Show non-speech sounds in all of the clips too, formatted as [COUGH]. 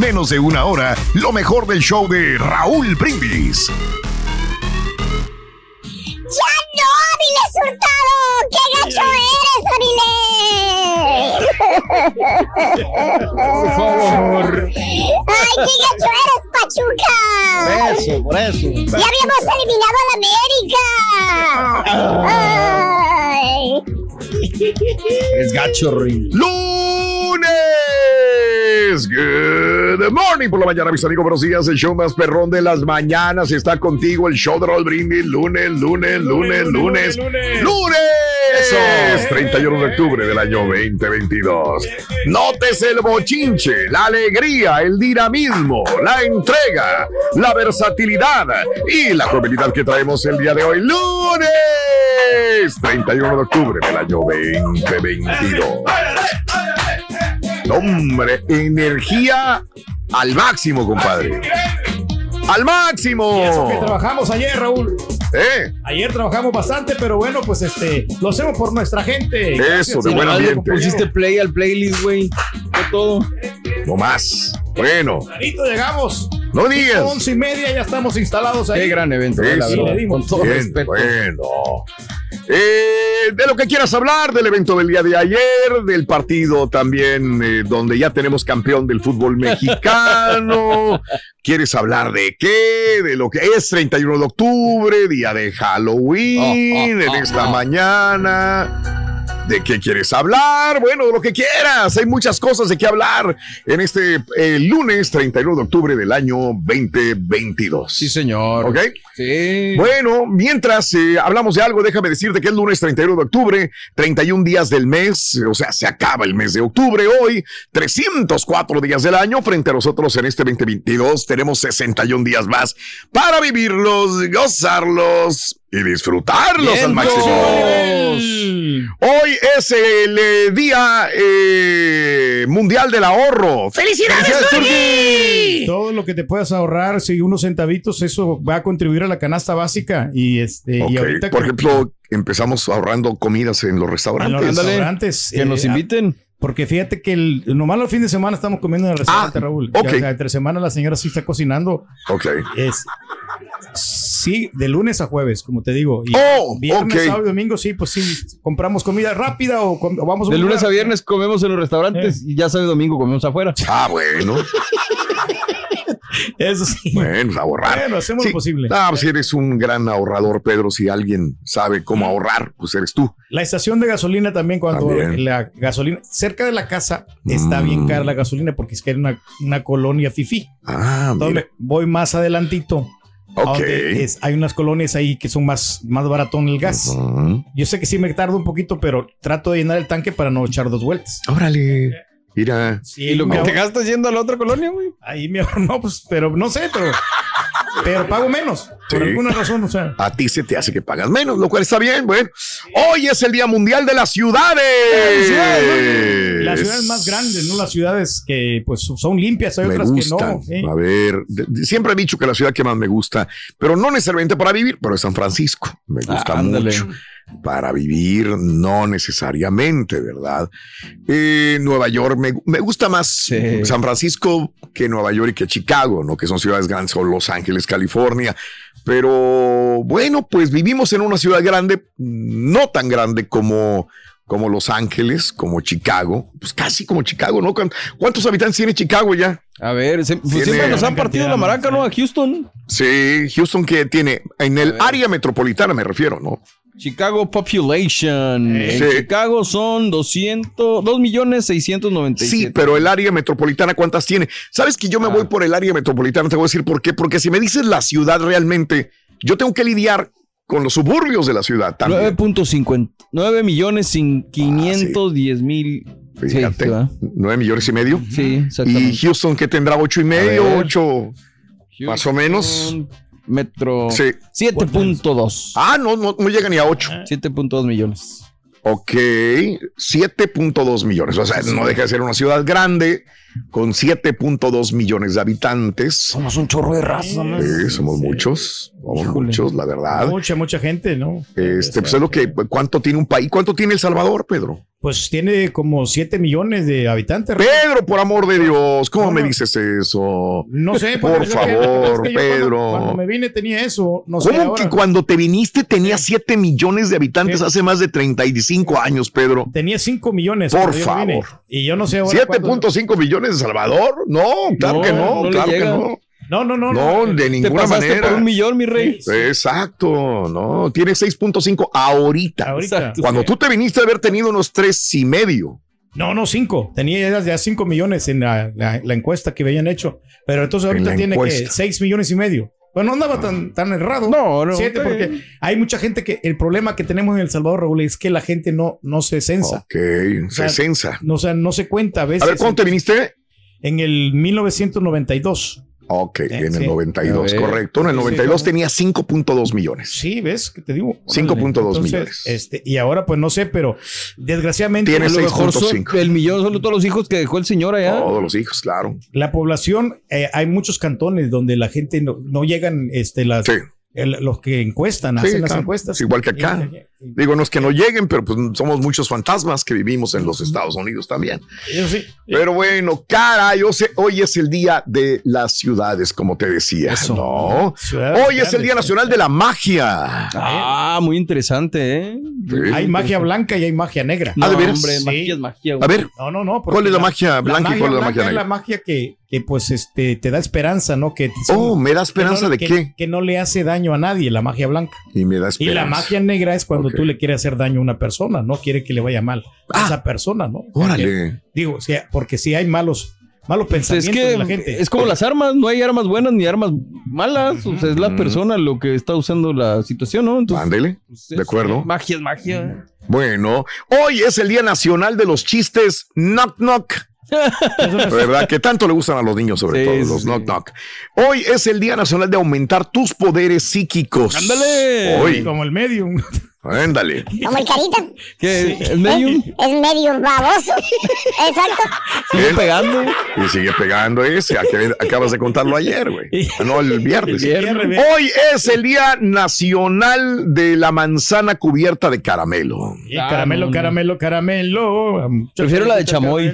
menos de una hora lo mejor del show de Raúl Brindis. ¡Ya no, Avilés Hurtado! ¡Qué gacho eres, Avilés! Por favor. ¡Ay, qué gacho eres, Pachuca! Por eso, por eso. ¡Ya habíamos eliminado a la América! ¡Ay! Es gacho, Ring. Lunes. Good morning por la mañana, mis amigos. Buenos días. El show más perrón de las mañanas está contigo. El show de Raúl Brindis. Lunes, lunes, lunes, lunes. Lunes. Es 31 de octubre del año 2022. Notes el bochinche, la alegría, el dinamismo, la entrega, la versatilidad y la jovialidad que traemos el día de hoy. Lunes 31 de octubre del año 2022. Hombre, energía al máximo, compadre. Al máximo. Eso que trabajamos ayer, Raúl. ¿Eh? Ayer trabajamos bastante, pero bueno, pues este, lo hacemos por nuestra gente. Eso, de buen ambiente. Pusiste play al playlist, güey. Fue todo. No más. Bueno, Clarito llegamos. no digas. Once y media ya estamos instalados ahí. Qué gran evento, eh, la Eso. verdad. Con todo Bien, respeto. bueno. Eh, de lo que quieras hablar, del evento del día de ayer, del partido también eh, donde ya tenemos campeón del fútbol mexicano. [LAUGHS] ¿Quieres hablar de qué? De lo que es 31 de octubre, día de Halloween, Oh, oh, en oh, esta mañana. ¿De qué quieres hablar? Bueno, de lo que quieras. Hay muchas cosas de qué hablar en este eh, lunes 31 de octubre del año 2022. Sí, señor. ¿Ok? Sí. Bueno, mientras eh, hablamos de algo, déjame decirte que es lunes 31 de octubre, 31 días del mes, o sea, se acaba el mes de octubre hoy, 304 días del año, frente a nosotros en este 2022 tenemos 61 días más para vivirlos, gozarlos y disfrutarlos al máximo. Hoy es el eh, Día eh, Mundial del Ahorro. ¡Felicidades, Turki! Todo lo que te puedas ahorrar, si unos centavitos, eso va a contribuir a la canasta básica. Y este, y ahorita Por ejemplo, empezamos ahorrando comidas en los en los restaurantes. restaurantes. Que eh, nos inviten. Porque fíjate que el, nomás los fines de semana estamos comiendo en el restaurante, Ah, Raúl. ok. Ya, o sea, entre semana la señora sí está cocinando. Ok. Es, sí, de lunes a jueves, como te digo. Y Oh, viernes, sábado y domingo, sí, pues sí, compramos comida rápida o, com- o vamos a De un lunes a viernes comemos en los restaurantes y ya sabe domingo comemos afuera. Ah, bueno. Eso sí. Bueno, ahorrar. Bueno, hacemos lo posible. Ah, pues eres un gran ahorrador, Pedro. Si alguien sabe cómo ahorrar, pues eres tú. La estación de gasolina también, cuando También. la gasolina, cerca de la casa está Mm. bien cara la gasolina porque es que era una, una colonia fifi. Ah, Entonces mira. voy más adelantito. a Ok. donde es- hay unas colonias ahí que son más, más baratón el gas. Yo sé que sí me tardo un poquito, pero trato de llenar el tanque para no echar dos vueltas. Órale. Mira. Sí, Y lo que te gastas yendo a la otra colonia, güey. Ahí me ahorro- no, pues, pero no sé, pero, pero pago menos. Por alguna razón, o sea. A ti se te hace que pagas menos, lo cual está bien. Bueno, hoy es el Día Mundial de las Ciudades. Las ciudades más grandes, ¿no? Las ciudades que pues son limpias, hay me otras gustan. que no. ¿eh? A ver, siempre he dicho que la ciudad que más me gusta, pero no necesariamente para vivir, pero es San Francisco. Me gusta Ah, ándale. mucho. Para vivir, no necesariamente, ¿verdad? Eh, Nueva York, me, me gusta más Sí. San Francisco que Nueva York y que Chicago, ¿no? Que son ciudades grandes, o Los Ángeles, California. Pero bueno, pues vivimos en una ciudad grande, no tan grande como como Los Ángeles, como Chicago, pues casi como Chicago, ¿no? ¿Cuán- ¿Cuántos habitantes tiene Chicago ya? A ver, se- pues siempre nos han partido la maraca, ¿no? ¿no? A Houston. Sí, Houston que tiene, en el área metropolitana me refiero, ¿no? Chicago Population. En Sí. Chicago son 200, 2 millones 697. Sí, pero el área metropolitana, ¿cuántas tiene? Sabes que yo me Ah. voy por el área metropolitana, te voy a decir por qué. Porque si me dices la ciudad realmente, yo tengo que lidiar con los suburbios de la ciudad también. 9.50. 9 millones sin 510 mil. Sí, Fíjate, sí, ¿verdad? nueve millones y medio. Sí, Y exactamente. Houston que tendrá ocho y medio, ver. ocho, más o menos. Metro. Sí. 7.2. Ah, no, no, no llega ni a ocho. 7.2 millones. Ok, 7.2 millones. O sea, no deja de ser una ciudad grande con 7.2 millones de habitantes. Somos un chorro de raza, ¿no? Sí, somos muchos, somos Híjole. muchos, la verdad. Mucha, mucha gente, ¿no? Este, pues es lo que, ¿cuánto tiene un país? ¿Cuánto tiene El Salvador, Pedro? Pues tiene como 7 millones de habitantes. Pedro, por amor de Dios, ¿cómo No, me no. dices eso? No sé, Por pues, que- favor, es que yo cuando- Pedro. Cuando, me vine tenía eso, no sé ¿Cómo ahora. que cuando te viniste tenía 7 millones de habitantes hace más de 35 años, Pedro? Tenía 5 millones. Por favor. Y yo no sé ahora. cuándo- 7.5 millones de Salvador? No, claro No, que no, no claro que no. No, no, no. No, de Te ninguna pasaste manera. por un millón, mi rey. Sí. Exacto, no, tiene 6.5 ahorita. Ahorita. Exacto. Cuando tú te viniste a haber tenido unos tres y medio. No, no, 5. Tenía ya 5 millones en la, la- la encuesta que habían hecho. Pero entonces En ahorita tiene que. 6 millones y medio. Pues no andaba tan, tan errado. No, no, Siete, porque hay mucha gente que el problema que tenemos en El Salvador, Raúl, es que la gente no, no se censa. Ok, sea, se censa. No, o sea, no se cuenta a veces. A ver, ¿cuándo te viniste? En el 1992. Ok, en el sí. 92, A ver. correcto. En el Sí, sí, 92 ¿cómo? tenía 5.2 millones. Sí, ¿ves? que te digo? 5.2 Entonces, millones. Este, y ahora pues no sé, pero desgraciadamente Tiene A lo mejor son 6.5. el millón son todos los hijos que dejó el señor allá. Todos los hijos, claro. la población, eh, hay muchos cantones donde la gente no, no llegan, este, las, Sí. El- los que encuestan, Sí, hacen las encuestas. Es igual que acá. Y- y- Digo, no es que no lleguen, pero pues somos muchos fantasmas que vivimos en los Estados Unidos también. Eso sí. Pero bueno, cara, yo sé, hoy es el día de las ciudades, como te decía. Eso. No. Ciudades Hoy es el. Día Nacional de la Magia. Ah, muy interesante, ¿eh? Sí. Hay magia blanca y hay magia negra. Ah, ¿de veras? hombre, Sí. magia es magia. A ver, No, no, no. ¿Cuál es la magia blanca y cuál es la magia Es negra? la magia que, que, pues este te da esperanza, ¿no? Que son- oh, me da que esperanza no- de que- qué. Que no le hace daño a nadie, la magia blanca. Y me da Y esperanza. la magia negra es cuando tú le quieres hacer daño a una persona, no quiere que le vaya mal a Ah. esa persona, ¿no? Porque- Órale. digo, o sea, porque si hay malos, malos Pues es pensamientos que de la gente. es como las armas, no hay armas buenas ni armas malas. O sea, es la persona lo que está usando la situación, ¿no? Entonces, Ándele. pues, de es- acuerdo. Magia es magia. Bueno, hoy es el Día Nacional de los Chistes Knock Knock. ¿Verdad? Que tanto le gustan a los niños, sobre Sí, todo, los sí. knock knock. Hoy es el Día Nacional de aumentar tus poderes psíquicos. ¡Ándale! Hoy, como el medium. ándale. Como el carita. ¿Qué? ¿El medium? Es medio baboso. [LAUGHS] Exacto. Sigue pegando. Y sigue pegando ese. Ac- Acabas de contarlo ayer, güey. [LAUGHS] No, el viernes. El viernes. Hoy es el Día Nacional de la Manzana cubierta de caramelo. Y Ah, caramelo, caramelo, caramelo. Prefiero la de chamoy.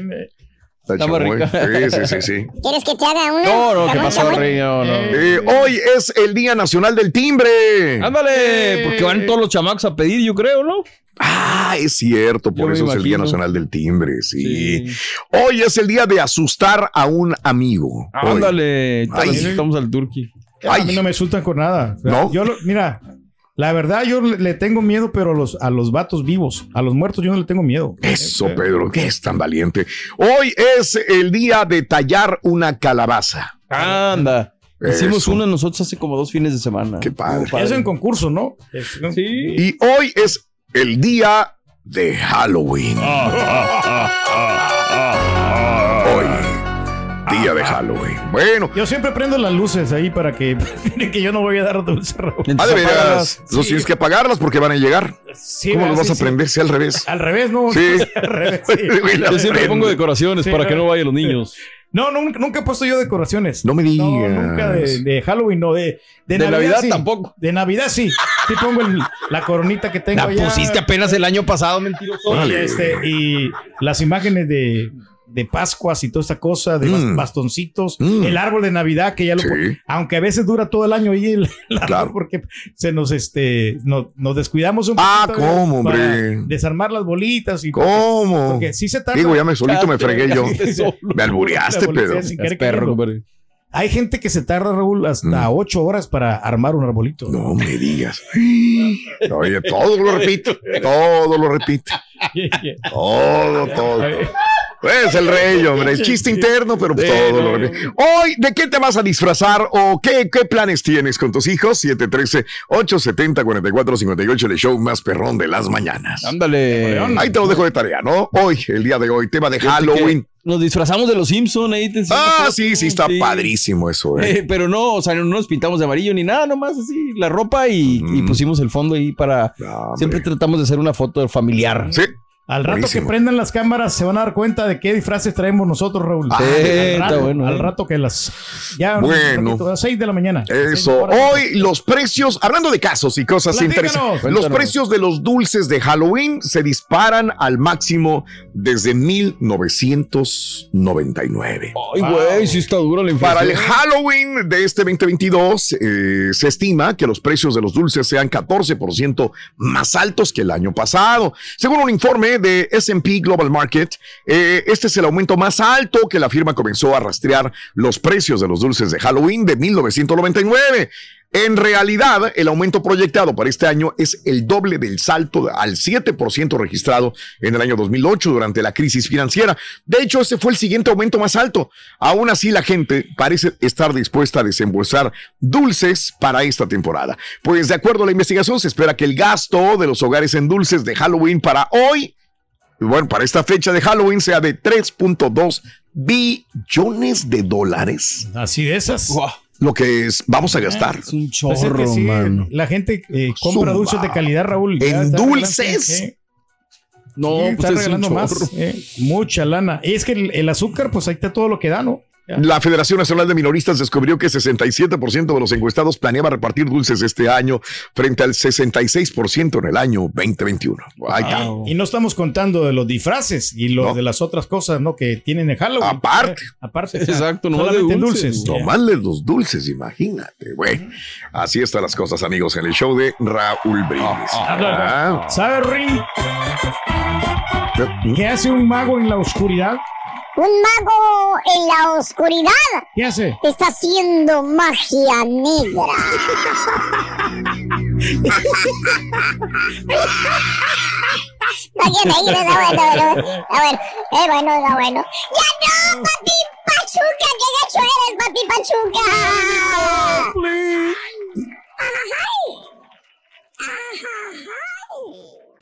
Está muy. Sí, sí, sí, sí. [LAUGHS] ¿Quieres que te haga una? No, no, ¿qué pasó, rey? No, no. Eh, hoy es el Día Nacional del Timbre. Ándale, porque van todos los chamacos a pedir, yo creo, ¿no? Ah, es cierto, por Yo eso es el Día. Nacional del Timbre, sí. Hoy es el día de asustar a un amigo. Ándale, Ay. estamos al turqui. A mí Ay. no me asustan con nada. O sea, ¿No? Yo, lo- mira, la verdad, yo le, tengo miedo, pero a los, a los vatos vivos, a los muertos, yo no le tengo miedo. Eso, Pedro, que es tan valiente. Hoy es el día de tallar una calabaza. Anda. Hicimos Eso. una nosotros hace como dos fines de semana. Qué padre. Estuvo Eso en concurso, ¿no? Es- Sí. Y hoy es el día de Halloween. Hoy, [LAUGHS] día de Halloween. Bueno, Yo siempre prendo las luces ahí para que [LAUGHS] miren que yo no voy a dar dulce, Raúl. ah, de Entonces, veras, no tienes que apagarlas porque van a llegar. Sí, ¿Cómo los vas Sí, a sí. aprender si al revés? Al revés, ¿no? Sí. [LAUGHS] Al revés, [LAUGHS] Yo siempre pongo decoraciones Sí, para que no vayan los niños. No, nunca, nunca he puesto yo decoraciones. No me digas. nunca de, de Halloween, no. De, de, De Navidad sí. tampoco. De Navidad sí. Sí pongo el- la coronita que tengo La allá. pusiste apenas el año pasado, mentiroso. Y, Órale. este, y las imágenes de, de Pascuas y toda esta cosa, de Mm. bastoncitos, Mm. el árbol de Navidad que ya lo Sí. aunque a veces dura todo el año ahí el, [LAUGHS] el árbol Claro. porque se nos este no- nos descuidamos un Ah, poquito ¿cómo, para hombre? desarmar las bolitas y ¿Cómo? porque sí se tarda. Digo, ya me solito me fregué [LAUGHS] yo. Me [LAUGHS] albureaste, perro, compadre. Hay gente que se tarda, Raúl, hasta ocho horas para armar un arbolito. Mm. No me digas. Oye, todo lo repito. Todo lo repito. Todo, todo. Es el rey, hombre. El chiste interno, pero Sí, todo lo. Hoy, ¿de qué te vas a disfrazar o qué, qué planes tienes con tus hijos? 713-870-4458, el show más perrón de las mañanas. Ándale. Ahí te lo dejo de tarea, ¿no? Hoy, el día de hoy, tema de Halloween. Nos disfrazamos de los Simpson ahí te Ah, sí, sí, está padrísimo eso, eh. Eh, pero no, o sea, no nos pintamos de amarillo ni nada, nomás así la ropa y, y pusimos el fondo ahí para. Siempre tratamos de hacer una foto familiar. Sí. Al rato Buenísimo. que prendan las cámaras se van a dar cuenta de qué disfraces traemos nosotros, Raúl. Al, está rato, bueno, al eh. rato que las... Ya, un Bueno. ratito, a las 6 de la mañana. Eso. Hoy los precios, hablando de casos y cosas Platícanos. interesantes, los precios de los dulces de Halloween se disparan al máximo desde 1999. Ay, güey, sí está duro la Para el inflación. Halloween de este 2022 eh, se estima que los precios de los dulces sean 14% más altos que el año pasado. Según un informe de S&P Global Market, eh, este es el aumento más alto que la firma comenzó a rastrear los precios de los dulces de Halloween de 1999. En realidad, el aumento proyectado para este año es el doble del salto al 7% registrado en el año 2008 durante la crisis financiera. De hecho, ese fue el siguiente aumento más alto. Aún así, la gente parece estar dispuesta a desembolsar dulces para esta temporada. Pues de acuerdo a la investigación, se espera que el gasto de los hogares en dulces de Halloween para hoy, bueno, para esta fecha de Halloween sea de 3.2 billones de dólares. Así de esas. Lo que es, vamos a gastar. es un Pues es que chorro, sí, mano. la gente eh, compra Zumba. dulces de calidad, Raúl. ¿En dulces? eh, No, sí, pues está es un regalando más. eh, mucha lana. Y es que el, el azúcar, pues ahí está todo lo que da, ¿no? La Federación Nacional de Minoristas descubrió que 67% de los encuestados planeaba repartir dulces este año frente al 66% en el año 2021. Ahí está. Wow. Y no estamos contando de los disfraces y lo No. de las otras cosas, ¿no? Que tienen en Halloween. Aparte. Eh, aparte. Exacto, nomás solamente de dulces, dulces. No de los dulces, imagínate, güey. Así están las cosas, amigos, en el show de Raúl Brindis. Ah. ¿Sabe, Rin? ¿Qué hace un mago en la oscuridad? Un mago en la oscuridad ¿Qué hace? está haciendo magia negra. No quiero reír, está bueno, bueno, está bueno, es bueno, está bueno. ¡Ya no, papi Pachuca! ¡Qué gacho eres, papi Pachuca!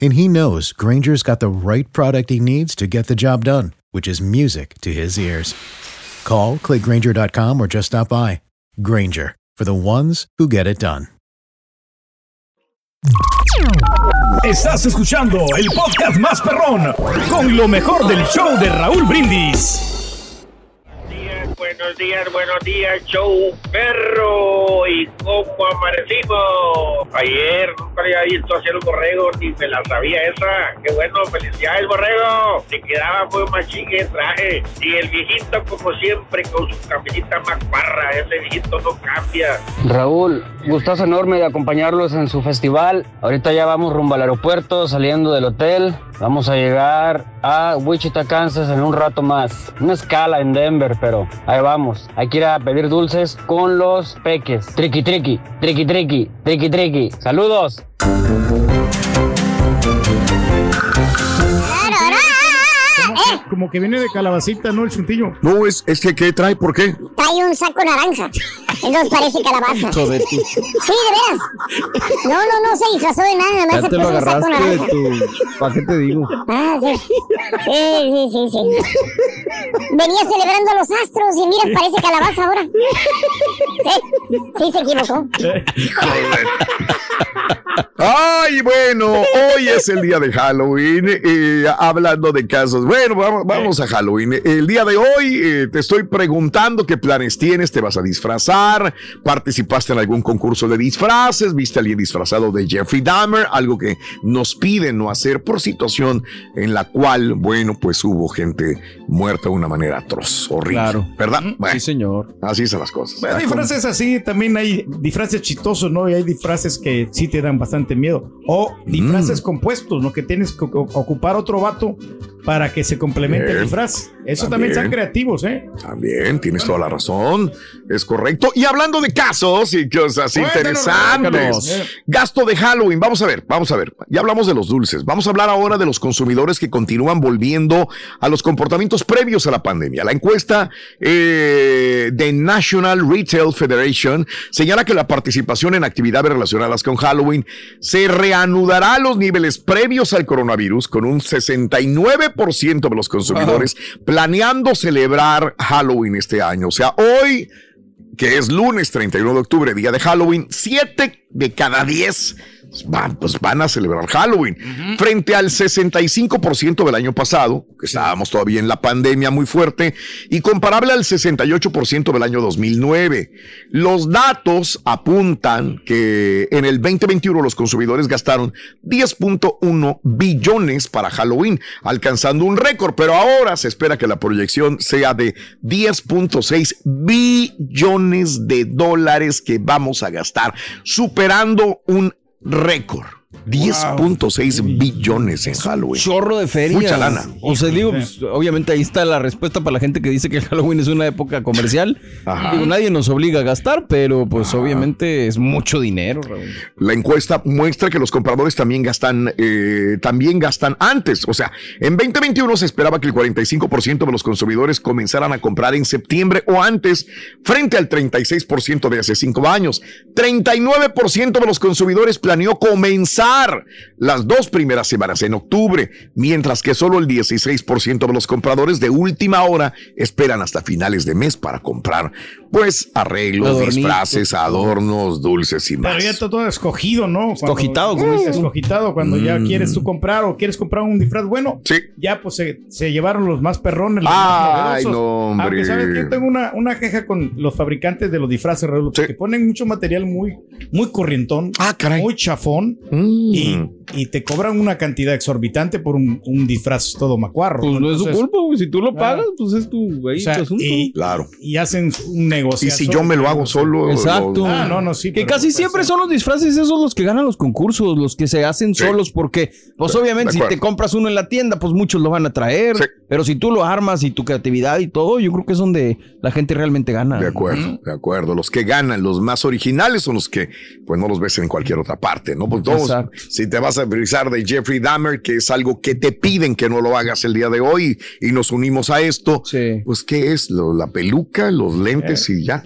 And he knows Granger's got the right product he needs to get the job done, which is music to his ears. Call, clickgranger.com, or just stop by. Granger, for the ones who get it done. Estás escuchando el podcast más perrón con lo mejor del show de Raúl Brindis. Buenos días, buenos días, show perro. ¿Y cómo amanecimos? Ayer nunca había visto hacer un borrego, ni me la sabía esa. Qué bueno, felicidades, borrego. Te quedaba muy machín el traje. Y el viejito, como siempre, con su camisita macuarra. Ese viejito no cambia. Raúl, gustazo enorme de acompañarlos en su festival. Ahorita ya vamos rumbo al aeropuerto, saliendo del hotel. Vamos a llegar a Wichita, Kansas en un rato más. Una escala en Denver, pero ahí vamos. Hay que ir a pedir dulces con los peques. Triqui, triqui, triqui, triqui, triqui, triqui. Saludos. ¿Cómo ¿eh? Como que viene de calabacita, ¿no? El chuntillo. No, es, es que ¿qué trae? ¿Por qué? Trae un saco naranja. Entonces parece calabaza. Sí, de veras. No, no, no se disfrazó de nada. Nada más te lo puso un saco agarraste de naranja. tu. ¿Para qué te digo? Ah, sí. Sí, sí, sí, sí. Venía celebrando los astros y mira, parece calabaza ahora. Sí, sí se equivocó. Ay, bueno, hoy es el día de Halloween. eh, hablando de casos, bueno, vamos, vamos a Halloween. El día de hoy eh, te estoy preguntando qué planes tienes. ¿Te vas a disfrazar? ¿Participaste en algún concurso de disfraces? ¿Viste a alguien disfrazado de Jeffrey Dahmer? Algo que nos piden no hacer por situación en la cual, bueno, pues hubo gente muerta de una manera atroz, horrible. Claro. ¿Verdad? Bueno, Sí, señor. así son las cosas. Hay disfraces así, también hay disfraces chistosos, ¿no? Y hay disfraces que sí te dan bastante miedo. O disfraces Mm. compuestos, ¿no? Que tienes que ocupar otro vato para que se complemente el Bien. disfraz. Eso también También. están creativos, ¿eh? También tienes toda la razón, es correcto. Y hablando de casos y cosas Cuéntanos, interesantes, gasto de Halloween, vamos a ver, vamos a ver. Ya hablamos de los dulces, vamos a hablar ahora de los consumidores que continúan volviendo a los comportamientos previos a la pandemia. La encuesta eh, de National Retail Federation señala que la participación en actividades relacionadas con Halloween se reanudará a los niveles previos al coronavirus con un 69% de los consumidores planeando celebrar Halloween este año. O sea, hoy, que es lunes 31 de octubre, día de Halloween, 7 de cada 10 van, pues van a celebrar Halloween. Frente al 65% del año pasado, que estábamos todavía en la pandemia muy fuerte, y comparable al 68% del año 2009. Los datos apuntan que en el 2021 los consumidores gastaron 10.1 billones para Halloween, alcanzando un récord, pero ahora se espera que la proyección sea de 10.6 billones de dólares que vamos a gastar, superando un récord. 10.6 billones en Halloween. Chorro de feria. Mucha lana. O sea, digo, pues, obviamente ahí está la respuesta para la gente que dice que Halloween es una época comercial. [LAUGHS] Ajá. Digo, nadie nos obliga a gastar, pero pues obviamente es mucho dinero, Raúl. La encuesta muestra que los compradores también gastan, eh, también gastan antes. O sea, en 2021 se esperaba que el 45% de los consumidores comenzaran a comprar en septiembre o antes, frente al 36% de hace cinco años. 39% de los consumidores planeó comenzar las dos primeras semanas en octubre, mientras que solo el 16% de los compradores de última hora esperan hasta finales de mes para comprar, pues, arreglos, disfraces, adornos, dulces y más. Pero ya está todo escogido, ¿no? Cuando- Escogitado, dices tú. Escogitado, cuando ya Mm. quieres tú comprar o quieres comprar un disfraz bueno. Sí. Ya pues se, se llevaron los más perrones, los Ay, más no, hombre. Aunque sabes que yo tengo una, una queja con los fabricantes de los disfraces, Raúl, Sí. que ponen mucho material muy, muy corrientón, Ah, caray. muy chafón Mm. Y, y te cobran una cantidad exorbitante por un, un disfraz todo macuarro. Pues no es su culpa, güey. Si tú lo pagas, pues es tu, ahí o sea, tu asunto. y, Claro. y hacen un negocio. Y si yo me lo hago solo. Exacto. lo- Ah, no, no, sí. Que pero casi siempre son los disfraces esos los que ganan los concursos, los que se hacen Sí. solos, porque, pues Sí, obviamente, si te compras uno en la tienda, pues muchos lo van a traer. Sí. Pero si tú lo armas y tu creatividad y todo, yo creo que es donde la gente realmente gana. De acuerdo, de acuerdo. Los que ganan, los más originales son los que, pues no los ves en cualquier otra parte, ¿no? Pues todos, Exacto. si te vas a brisar de Jeffrey Dahmer, que es algo que te piden que no lo hagas el día de hoy y nos unimos a esto, Sí. pues ¿qué es? Lo- la peluca, los lentes y ya.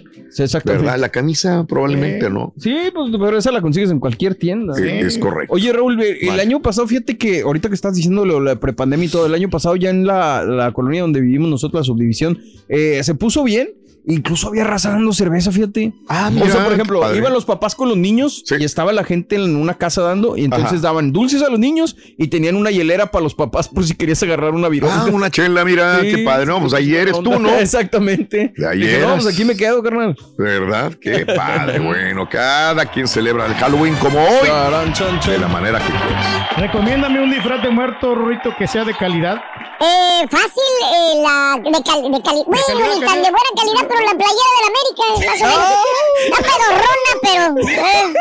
¿verdad? La camisa probablemente, ¿no? Sí, pues, pero esa la consigues en cualquier tienda. Sí, es correcto. Oye, Raúl, el Vale. año pasado, fíjate que ahorita que estás diciendo lo, la prepandemia y todo, el año pasado ya en la, la colonia donde vivimos nosotros, la subdivisión, eh, se puso bien. Incluso había raza dando cerveza, fíjate. Ah, o sea, mira, por ejemplo, padre. iban los papás con los niños Sí. y estaba la gente en una casa dando y entonces Ajá. daban dulces a los niños y tenían una hielera para los papás por si querías agarrar una vironga. Ah, una chela, mira, [LAUGHS] Sí, qué padre. No, pues ahí eres tú, ¿no? [LAUGHS] Exactamente. De ahí Dije, no, pues aquí me quedo, carnal. ¿Verdad? Qué [LAUGHS] padre. bueno, cada quien celebra el Halloween como hoy, Charan, chan, chan. de la manera que quieras. Recomiéndame un disfraz de muerto, Rorrito, que sea de calidad. Eh, fácil, eh, la de, cal, de cali- bueno, calidad, ni tan de buena calidad, pero la playera de la América, más o menos. Está pedorrona, pero. Eh,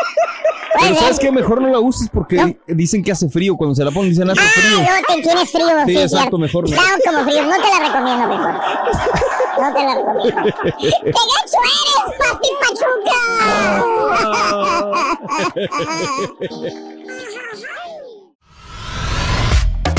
Pero ¿sabes qué? Mejor no la uses porque dicen que hace frío. Cuando se la ponen dicen hace frío. Ah, no, te tienes frío. Sí, Sí, exacto, cierto. mejor no. Claro, como frío. No te la recomiendo, mejor. No te la recomiendo. [LAUGHS] ¡Qué gacho eres, papi Pachuca! [LAUGHS]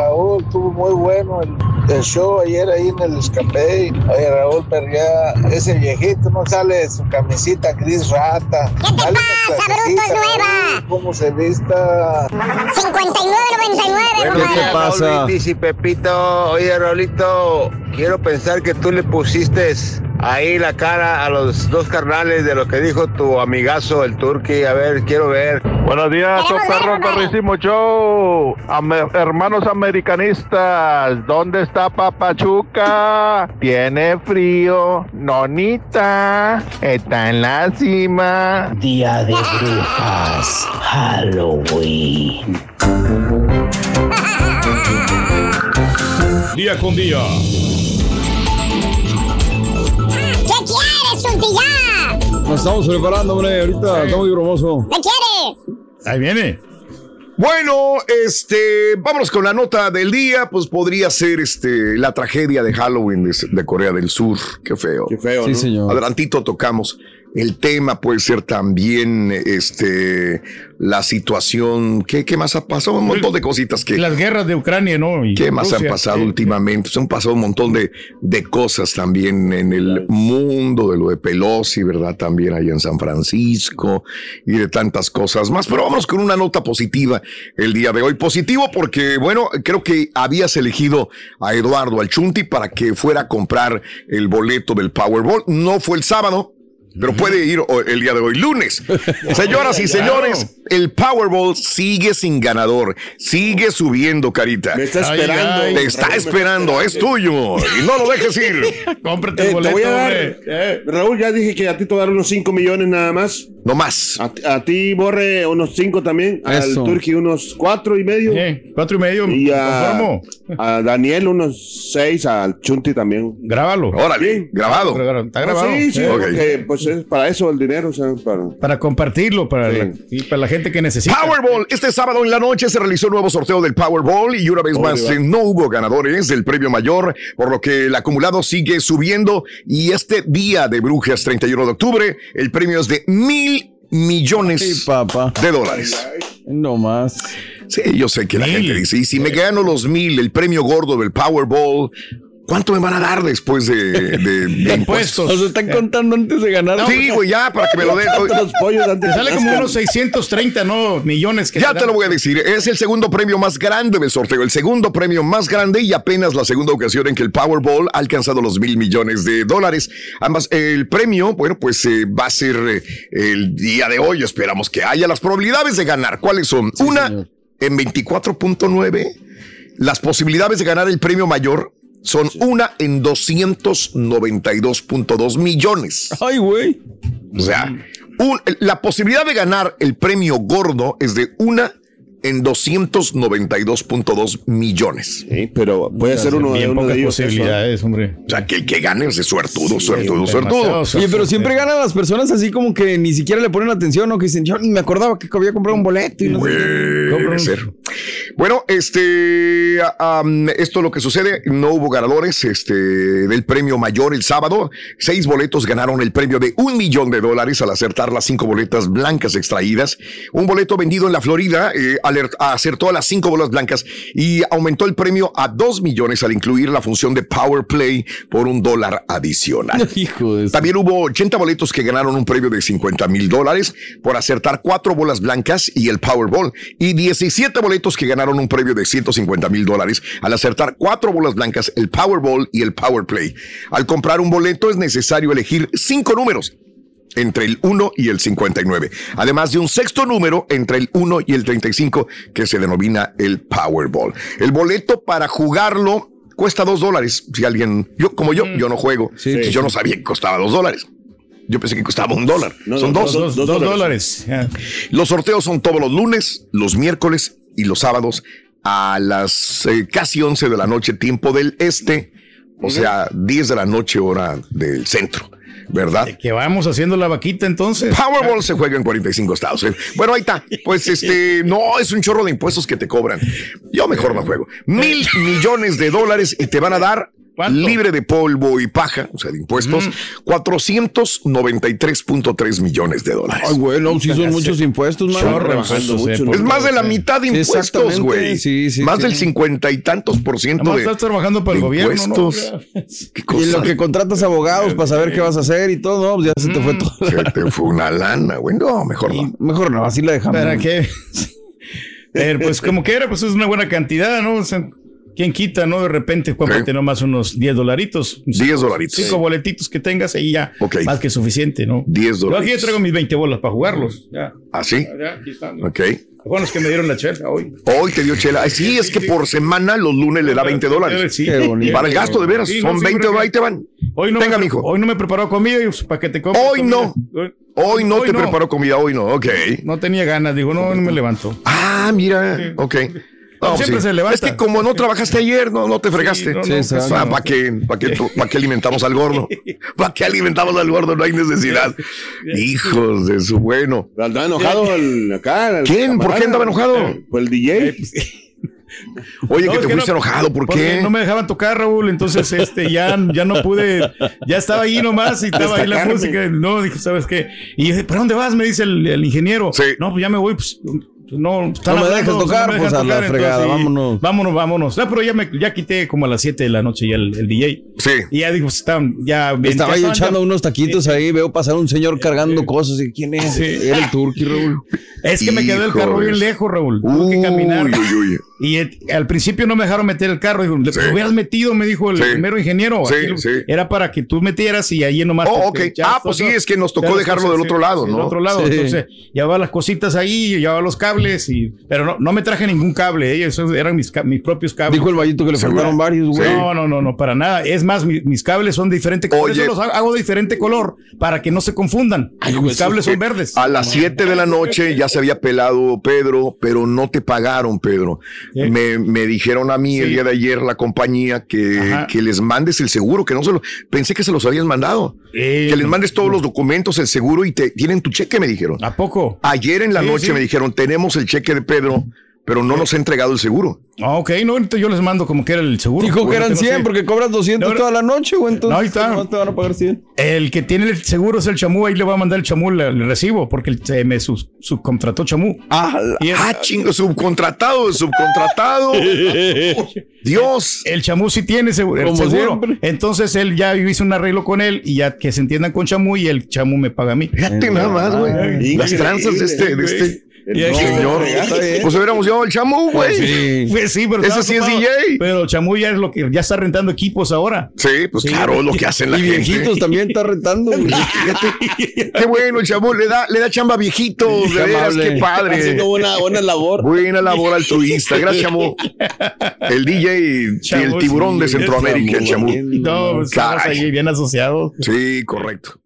Raúl, estuvo muy bueno el, el show ayer ahí en el escape. Oye, Raúl, pero ya ese viejito no sale de su camisita gris rata. ¿Qué te Dale pasa, bruto? Nueva. ¿Cómo se vista? 59.99, Buenos nomás. días, Raúl y Pepito. Oye, Raulito, quiero pensar que tú le pusiste ahí la cara a los dos carnales de lo que dijo tu amigazo, el turqui. A ver, quiero ver. Buenos días, perro, perrísimo show. Ame- hermanos americanistas, ¿dónde está Papachuca? Tiene frío. Nonita, está en la cima. Día de brujas, Halloween. Día con día. ¿Qué quieres, Sultilla? Nos estamos preparando, hombre. Ahorita está muy bromoso. ¿Qué quieres? Ahí viene. Bueno, este, vámonos con la nota del día. Pues podría ser este, la tragedia de Halloween de, de Corea del Sur. Qué feo. Qué feo, Sí, ¿no? señor. Adelantito tocamos. El tema puede ser también este, la situación. ¿Qué, qué más ha pasado? Un montón de cositas que. Las guerras de Ucrania, ¿no? Y ¿Qué más han pasado Eh, últimamente? Se han pasado un montón de, de cosas también en el mundo de lo de Pelosi, ¿verdad? También ahí en San Francisco y de tantas cosas más. Pero vamos con una nota positiva el día de hoy. Positivo porque, bueno, creo que habías elegido a Eduardo Alchunti para que fuera a comprar el boleto del Powerball. No fue el sábado. Pero puede ir o- el día de hoy, lunes. [LAUGHS] Señoras y señores, el Powerball sigue sin ganador. Sigue subiendo, Carita. Me está esperando. Te está esperando, es tuyo. Y no lo dejes ir. [LAUGHS] Cómprate Eh, el te boleto, voy a dar, eh, Raúl, ya dije que a ti te voy a dar unos 5 millones nada más. No más. A, a ti, Borre, unos 5 también. Eso. Al Turki, unos 4 y medio. Eh, cuatro y medio. Y a, Daniel, unos 6. Al Chunti también. Grábalo. Órale, grabado. Está grabado. sí, sí, Eh, porque, pues es para eso el dinero, o sea, para... Para compartirlo, para, la, y para la gente que necesita. Powerball, este sábado en la noche se realizó un nuevo sorteo del Powerball y una vez más va. eh, no hubo ganadores del premio mayor, por lo que el acumulado sigue subiendo y este día de Brujas, 31 de octubre, el premio es de mil millones de dólares. No más. Sí, yo sé que la gente dice, y si me gano los mil, el premio gordo del Powerball, ¿cuánto me van a dar después de, de- de impuestos? O sea, están contando antes de ganar. Sí, güey, ya, para que me lo den. Los pollos antes Te sale como unos 630, ¿no? Millones que Ya te lo voy a decir, es el segundo premio más grande del sorteo, el segundo premio más grande y apenas la segunda ocasión en que el Powerball ha alcanzado los mil millones de dólares. Ambas, el premio, bueno, pues eh, va a ser eh, el día de hoy. Esperamos que haya las probabilidades de ganar. ¿Cuáles son? Una en 24.9. Las posibilidades de ganar el premio mayor son una en 292.2 millones. Ay, güey. O sea, un- la posibilidad de ganar el premio gordo es de una en 292.2 millones. Sí, pero puede ser uno de, Bien uno de pocas ellos. posibilidades, hombre. O sea, que el que gane es de suertudo, suertudo, suertudo. Oye, pero siempre ganan las personas así como que ni siquiera le ponen atención o que dicen, yo ni me acordaba que había comprado un boleto y no sé qué". Puede ser. Bueno, este, am, esto es lo que sucede. No hubo ganadores este, del premio mayor el sábado. Seis boletos ganaron el premio de un millón de dólares al acertar las cinco boletas blancas extraídas. Un boleto vendido en la Florida eh, alert- acertó a las cinco bolas blancas y aumentó el premio a dos millones al incluir la función de Power Play por un dólar adicional. [LAUGHS] Hijo de También hubo 80 boletos que ganaron un premio de 50 mil dólares por acertar cuatro bolas blancas y el Powerball y 17 boletos que ganaron un premio de 150 mil dólares al acertar cuatro bolas blancas, el Powerball y el Power Play. Al comprar un boleto es necesario elegir cinco números entre el 1 y el 59, además de un sexto número entre el 1 y el 35 que se denomina el Powerball. El boleto para jugarlo cuesta dos dólares. Si alguien, yo como yo, yo no juego, sí, yo sí. no sabía que costaba dos dólares. Yo pensé que costaba un dólar. No, son no, dos. dos- dos dólares. Los sorteos son todos los lunes, los miércoles y los sábados a las eh, casi 11 de la noche, tiempo del este, o sea, 10 de la noche, hora del centro, ¿verdad? Que vamos haciendo la vaquita entonces. Powerball se juega en 45 estados. ¿eh? Bueno, ahí está. Pues [LAUGHS] este, no, es un chorro de impuestos que te cobran. Yo mejor no juego. Mil millones de dólares y te van a dar libre de polvo y paja, o sea, de impuestos, 493.3 millones de dólares. Ay, güey, no, sí son muchos impuestos, rebajando mucho, Es más de la mitad de impuestos, güey. Sí, sí, más sí. del cincuenta y tantos por ciento Nomás de estás trabajando para el gobierno, ¿no? impuestos. Qué Y cosa. lo que contratas abogados para saber qué vas a hacer y todo, no, pues ya se te fue todo. Se te fue una lana, güey. No, mejor no. Mejor no, así la dejamos. ¿Para qué? [LAUGHS] Pues como que era, pues es una buena cantidad, ¿no? O sea, ¿quién quita, no? De repente, cómprate nomás unos 10 dolaritos. 10 dolaritos. Cinco boletitos que tengas ahí ya. Ok. Más que suficiente, ¿no? 10 Yo aquí ya dólares. traigo mis 20 bolas para jugarlos. Ya. ¿Ah, sí? Ya, aquí están. ¿no? Ok. Bueno, es que me dieron la chela hoy. Hoy te dio chela. Ay, sí, es que por semana los lunes le da 20 dólares. Sí. Para el gasto, de veras. Sí, no, Son sí, 20 creo que- ahí te van. Hoy no Venga, me, mijo. Hoy no me preparó comida y pues, para que te compres Hoy comida. no. Hoy no te preparó comida, hoy no. Ok. No tenía ganas, digo, no, no me levanto. Ah, mira. Ok. No, siempre se levanta. Es que como no trabajaste ayer, no, no te fregaste. no, Sí, no. ¿Para qué, para qué, para qué alimentamos al gordo? [LAUGHS] ¿Para qué alimentamos al gordo? No hay necesidad. Hijos de su bueno. Andaba enojado el, acá. el ¿Quién? ¿Por qué andaba enojado? Pues el DJ. Oye, No, que te que fuiste no- enojado, ¿por qué? No me dejaban tocar, Raúl, entonces este ya, ya no pude, ya estaba ahí nomás y estaba ahí la música. No, dije, ¿sabes qué? Y yo dije, ¿para dónde vas? Me dice el, el ingeniero. No, pues ya me voy, pues. No, No me dejes tocar, me pues, dejan a la fregada, vámonos. Vámonos, vámonos. No, pero ya me ya quité como a las 7 de la noche ya el, el DJ. Sí. Y ya digo, pues, estaban, ya. Estaba ya yo echando unos taquitos ahí, veo pasar un señor cargando cosas. y ¿Quién es? Sí. Era el turqui, Raúl. Es que me quedó el carro bien lejos, Raúl. Tuve que caminar. Y eh, al principio no me dejaron meter el carro. Dijo, "Le hubieras metido, me dijo el Sí. primero ingeniero. Sí, Aquí lo- sí. Era para que tú metieras y ahí nomás. Oh, te- ok. te- Ah, pues sí, es que nos tocó dejarlo cosas, del otro lado, sí, ¿no? Del otro lado. Sí. Entonces, llevaba las cositas ahí, llevaba los cables, y pero no, no me traje ningún cable. eh, Esos eran mis, mis propios cables. Dijo el vallito que le faltaron varios, güey. No, no, no, no, para nada. Es más, mi- mis cables son de diferente color. Por Oye. eso los ha- hago de diferente color para que no se confundan. mis cables son verdes. A las 7 de la noche ya se había pelado Pedro, pero no te pagaron, Pedro. Me, me dijeron a mí el día de ayer la compañía que, que les mandes el seguro, que no se lo, pensé que se los habían mandado. que les mandes todos los documentos, el seguro y te tienen tu cheque, me dijeron. ¿A poco? Ayer en la Sí, noche me dijeron, tenemos el cheque de Pedro, pero no nos ha entregado el seguro. Ah, ok, no, ahorita yo les mando como que era el seguro. Dijo que eran no sé. 100 porque cobras 200 No, toda la noche, güey. Entonces, No, ahí está. ¿cómo te van a pagar 100? El que tiene el seguro es el chamú, ahí le va a mandar el chamú el, el recibo, porque él se me sub- subcontrató chamú. Ah, Y el- Ah, chingo, subcontratado, subcontratado. [LAUGHS] Dios. El chamú sí tiene seguro. el Como seguro. siempre. Entonces él ya hice un arreglo con él y ya que se entiendan con chamú y el chamú me paga a mí. Fíjate nada más, güey. Las tranzas de este, de este Y ahí- señor. Pues hubiéramos llevado el chamú, güey. Sí. Pues sí, pero Ese sí es. DJ. Pero chamú ya es lo que ya está rentando equipos ahora. Sí, pues Sí. claro, lo que hacen la Y gente. viejitos también está rentando, [LAUGHS] qué bueno, el chamú le da, le da chamba a viejitos, de Qué veras, qué padre. Haciendo buena, buena labor. Buena labor altruista, gracias chamú. El DJ y el tiburón de sí, Centroamérica, el chamú. No, pues estamos ahí bien asociados. Sí, correcto.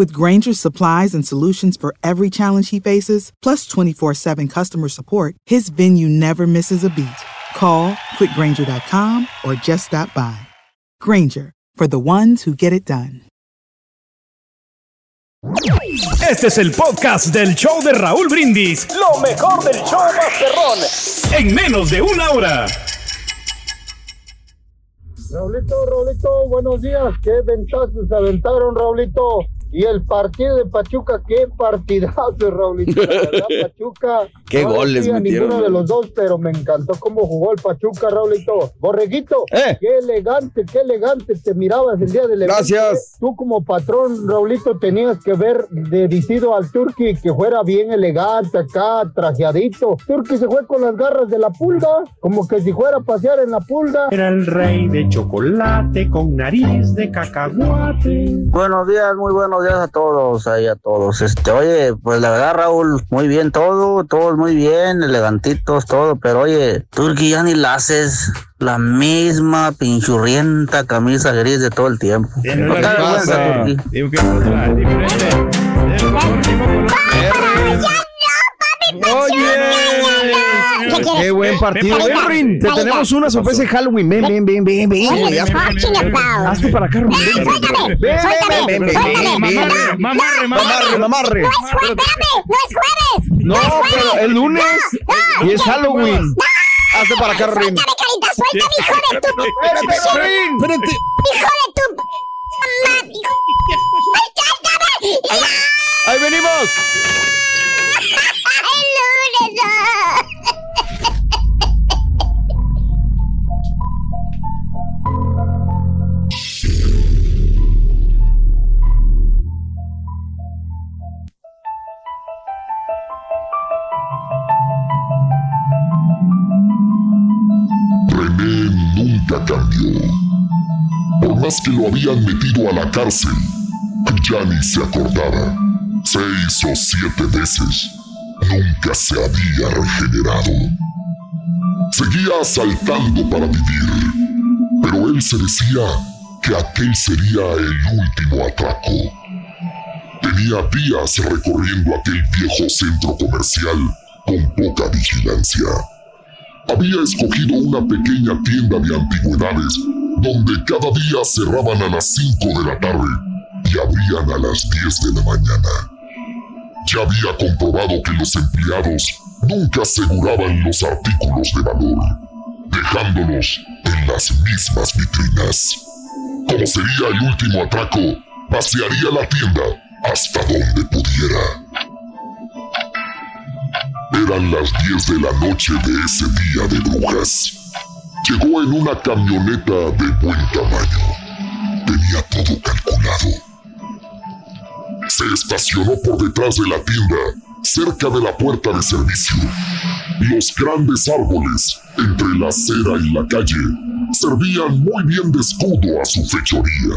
With Granger's supplies and solutions for every challenge he faces, plus 24 7 customer support, his venue never misses a beat. Call quickgranger.com or just stop by. Granger, for the ones who get it done. Este es el podcast del show de Raúl Brindis. Lo mejor del show Masterrón. En menos de una hora. Raulito, Raulito, buenos días. Qué ventazos se aventaron, Raulito. Y el partido de Pachuca, qué partidazo, Raulito. La verdad, [LAUGHS] Pachuca. Qué no le goles metieron, ninguno de los dos, pero me encantó cómo jugó el Pachuca, Raulito. Borreguito, Eh. qué elegante, qué elegante te mirabas el día del evento. Gracias. Tú como patrón, Raulito, tenías que ver dirigido al Turqui que fuera bien elegante acá, trajeadito. Turqui se fue con las garras de la pulga, como que si fuera a pasear en la pulga. Era el rey de chocolate con nariz de cacahuate. Buenos días, muy buenos buenos días a todos, ahí a todos. Este, oye, pues la verdad, Raúl, muy bien todo, todos muy bien, elegantitos, todo, pero oye, Turki ya ni la haces la misma pinchurrienta camisa gris de todo el tiempo. No. Digo que es otra, diferente. Oye, qué buen partido. Ven, Ven, Rin, te tenemos una sorpresa de Halloween. Ven, ven, ven, ven, ven. Hazte- para acá. Ven, Suéltame, ven, suéltame, ven, ven, Mamarre, Mamarre, mamarre. No es jueves, no es jueves. No, pero el lunes y es Halloween. Hazte para acá, Rin. Suéltame, carita, suéltame, hijo de tu... [LAUGHS] Espérate, Rin. Espérate. Hijo de tu... Mamá, hijo... Ahí venimos. ¡El lunes! René nunca cambió. Por más que lo habían metido a la cárcel, ya ni se acordaba. Seis o siete veces, nunca se había regenerado. Seguía asaltando para vivir, pero él se decía que aquel sería el último atraco. Tenía días recorriendo aquel viejo centro comercial con poca vigilancia. Había escogido una pequeña tienda de antigüedades donde cada día cerraban a las 5 de la tarde y abrían a las 10 de la mañana. Ya había comprobado que los empleados nunca aseguraban los artículos de valor, dejándolos en las mismas vitrinas. Como sería el último atraco, vaciaría la tienda hasta donde pudiera. Eran las 10 de la noche de ese día de brujas. Llegó en una camioneta de buen tamaño. Tenía todo calculado. Se estacionó por detrás de la tienda, cerca de la puerta de servicio. Los grandes árboles, entre la acera y la calle, servían muy bien de escudo a su fechoría.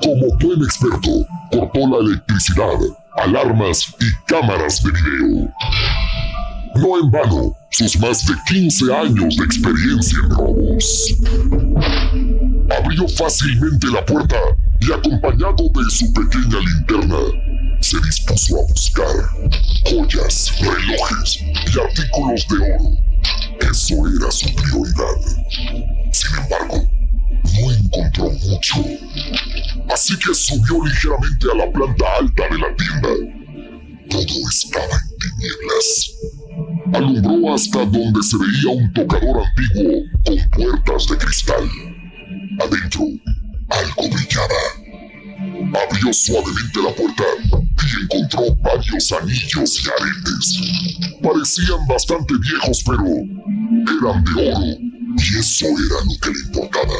Como buen experto, cortó la electricidad, alarmas y cámaras de video. No en vano, sus más de 15 años de experiencia en robos. Abrió fácilmente la puerta y acompañado de su pequeña linterna, se dispuso a buscar joyas, relojes y artículos de oro. Eso era su prioridad. Sin embargo, no encontró mucho. Así que subió ligeramente a la planta alta de la tienda. Todo estaba en tinieblas. Alumbró hasta donde se veía un tocador antiguo con puertas de cristal. Adentro, algo brillaba. Abrió suavemente la puerta y encontró varios anillos y aretes. Parecían bastante viejos, pero eran de oro y eso era lo que le importaba.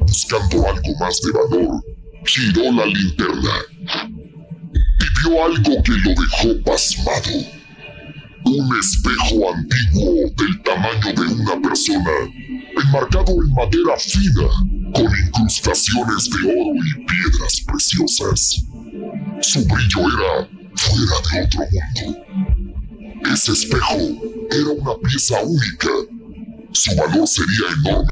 Buscando algo más de valor, giró la linterna y vio algo que lo dejó pasmado. Un espejo antiguo del tamaño de una persona, enmarcado en madera fina, con incrustaciones de oro y piedras preciosas. Su brillo era fuera de otro mundo. Ese espejo era una pieza única. Su valor sería enorme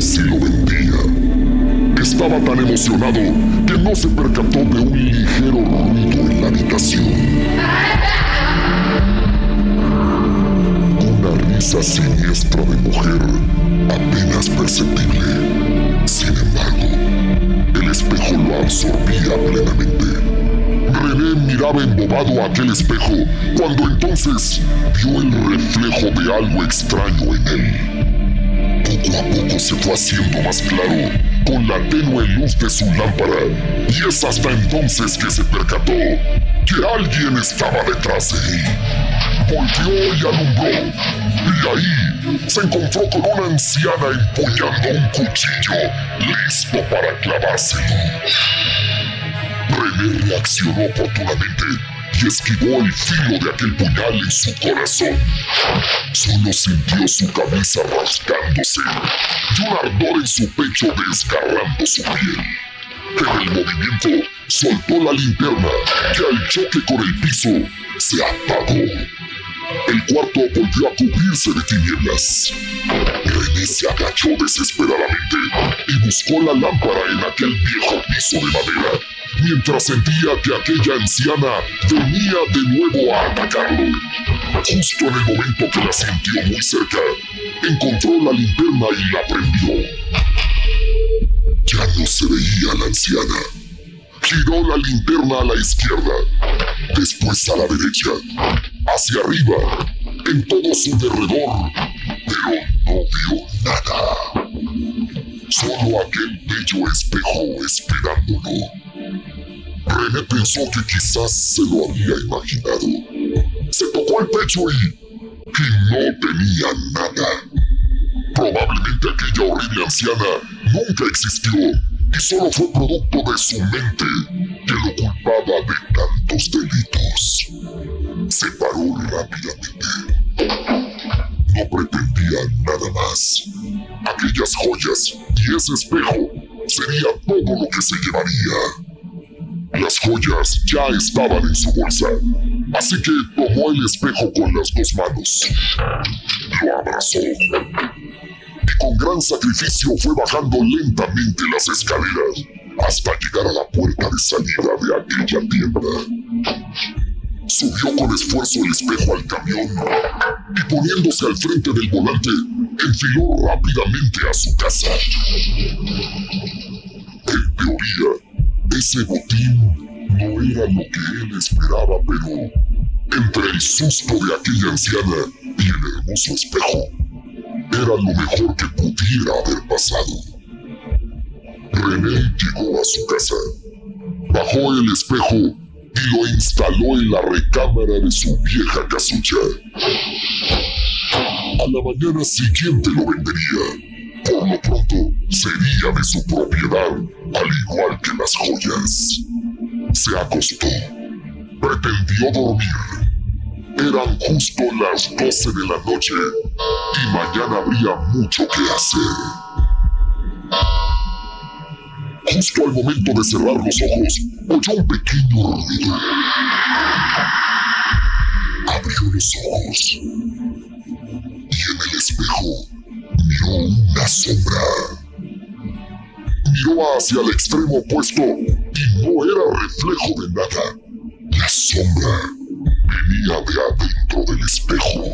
si lo vendía. Estaba tan emocionado que no se percató de un ligero ruido en la habitación. Una risa siniestra de mujer, apenas perceptible. Espejo lo absorbía plenamente. René miraba embobado aquel espejo cuando entonces vio el reflejo de algo extraño en él. Poco a poco se fue haciendo más claro con la tenue luz de su lámpara y es hasta entonces que se percató que alguien estaba detrás de él. Volteó y alumbró y ahí se encontró con una anciana empuñando un cuchillo listo para clavárselo. René reaccionó oportunamente y esquivó el filo de aquel puñal en su corazón. Solo sintió su camisa rasgándose y un ardor en su pecho desgarrando su piel. pero el movimiento soltó la linterna que al choque con el piso se apagó. El cuarto volvió a cubrirse de tinieblas. René se agachó desesperadamente y buscó la lámpara en aquel viejo piso de madera, mientras sentía que aquella anciana venía de nuevo a atacarlo. Justo en el momento que la sintió muy cerca, encontró la linterna y la prendió. Ya no se veía la anciana. Giró la linterna a la izquierda, después a la derecha, hacia arriba, en todo su derredor, pero no vio nada. Solo aquel bello espejo esperándolo. René pensó que quizás se lo había imaginado. Se tocó el pecho y... y no tenía nada. Probablemente aquella horrible anciana nunca existió y solo fue producto de su mente que lo culpaba de tantos delitos. Se paró rápidamente. No pretendía nada más. Aquellas joyas y ese espejo sería todo lo que se llevaría. Las joyas ya estaban en su bolsa, así que tomó el espejo con las dos manos. Lo abrazó y con gran sacrificio fue bajando lentamente las escaleras hasta llegar a la puerta de salida de aquella tienda. Subió con esfuerzo el espejo al camión y poniéndose al frente del volante, enfiló rápidamente a su casa. En teoría, ese botín no era lo que él esperaba, pero entre el susto de aquella anciana y el hermoso espejo, era lo mejor que pudiera haber pasado. René llegó a su casa, bajó el espejo y lo instaló en la recámara de su vieja casucha. A la mañana siguiente lo vendería. Por lo pronto, sería de su propiedad, al igual que las joyas. Se acostó. Pretendió dormir. Eran justo las 12 de la noche y mañana habría mucho que hacer. Justo al momento de cerrar los ojos, oyó un pequeño ruido. Abrió los ojos y en el espejo miró una sombra. Miró hacia el extremo opuesto y no era reflejo de nada. La sombra venía de adentro del espejo.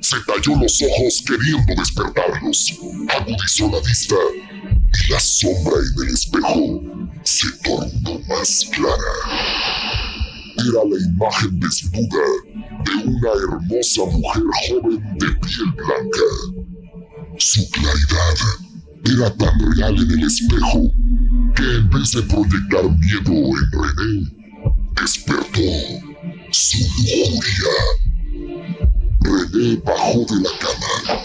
Se talló los ojos queriendo despertarlos. Agudizó la vista y la sombra en el espejo se tornó más clara. Era la imagen desnuda de una hermosa mujer joven de piel blanca. Su claridad era tan real en el espejo que en vez de proyectar miedo en René, despertó su lujuria. René bajó de la cama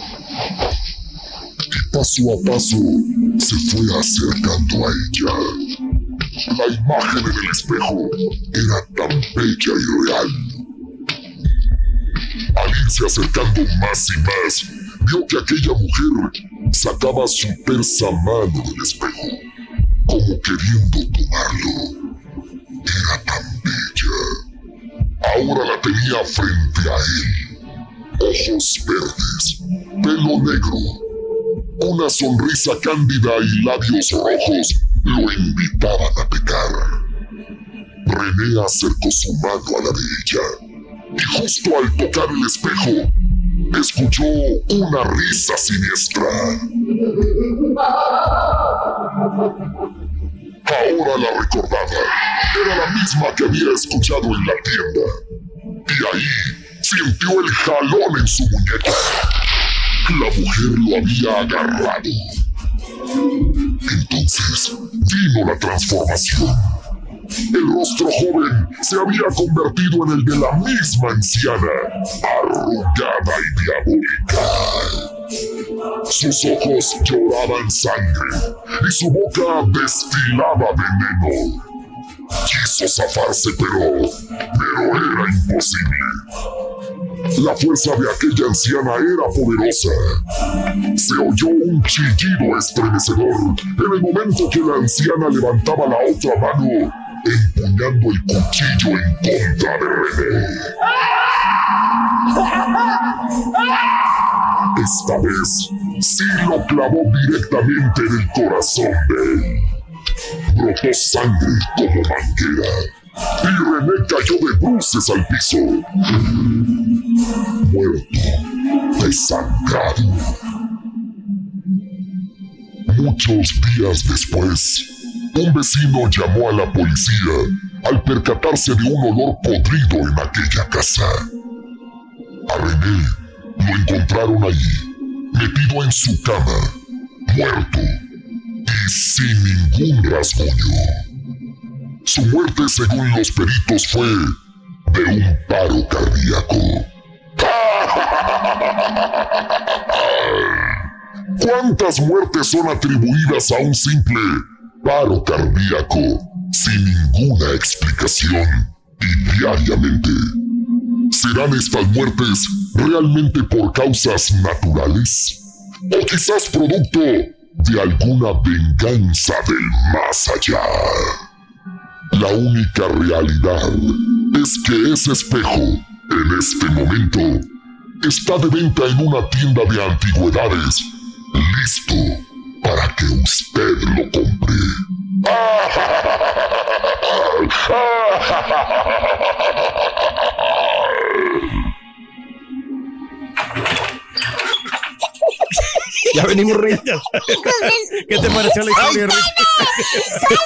y paso a paso se fue acercando a ella. La imagen en el espejo era tan bella y real. Al irse acercando más y más, vio que aquella mujer sacaba su tersa mano del espejo, como queriendo tomarlo. Era frente a él. Ojos verdes, pelo negro, una sonrisa cándida y labios rojos lo invitaban a pecar. René acercó su mano a la de ella y justo al tocar el espejo, escuchó una risa siniestra. Ahora la recordaba. Era la misma que había escuchado en la tienda. Y ahí sintió el jalón en su muñeca. La mujer lo había agarrado. Entonces vino la transformación. El rostro joven se había convertido en el de la misma anciana, arrugada y diabólica. Sus ojos lloraban sangre y su boca destilaba veneno. Quiso zafarse, pero, pero era imposible. La fuerza de aquella anciana era poderosa. Se oyó un chillido estremecedor en el momento que la anciana levantaba la otra mano, empuñando el cuchillo en contra de René. Esta vez sí lo clavó directamente en el corazón de él. Brotó sangre como manguera y René cayó de bruces al piso. Muerto, desangrado. Muchos días después, un vecino llamó a la policía al percatarse de un olor podrido en aquella casa. A René lo encontraron allí, metido en su cama, muerto y sin ningún rasguño. Su muerte, según los peritos, fue de un paro cardíaco. [LAUGHS] ¿Cuántas muertes son atribuidas a un simple paro cardíaco sin ninguna explicación y diariamente? ¿Serán estas muertes realmente por causas naturales? ¿O quizás producto de alguna venganza del más allá? La única realidad es que ese espejo, en este momento, está de venta en una tienda de antigüedades, listo para que usted lo compre. Ya venimos, [LAUGHS] Rick. ¿Qué te pareció la historia, Rick?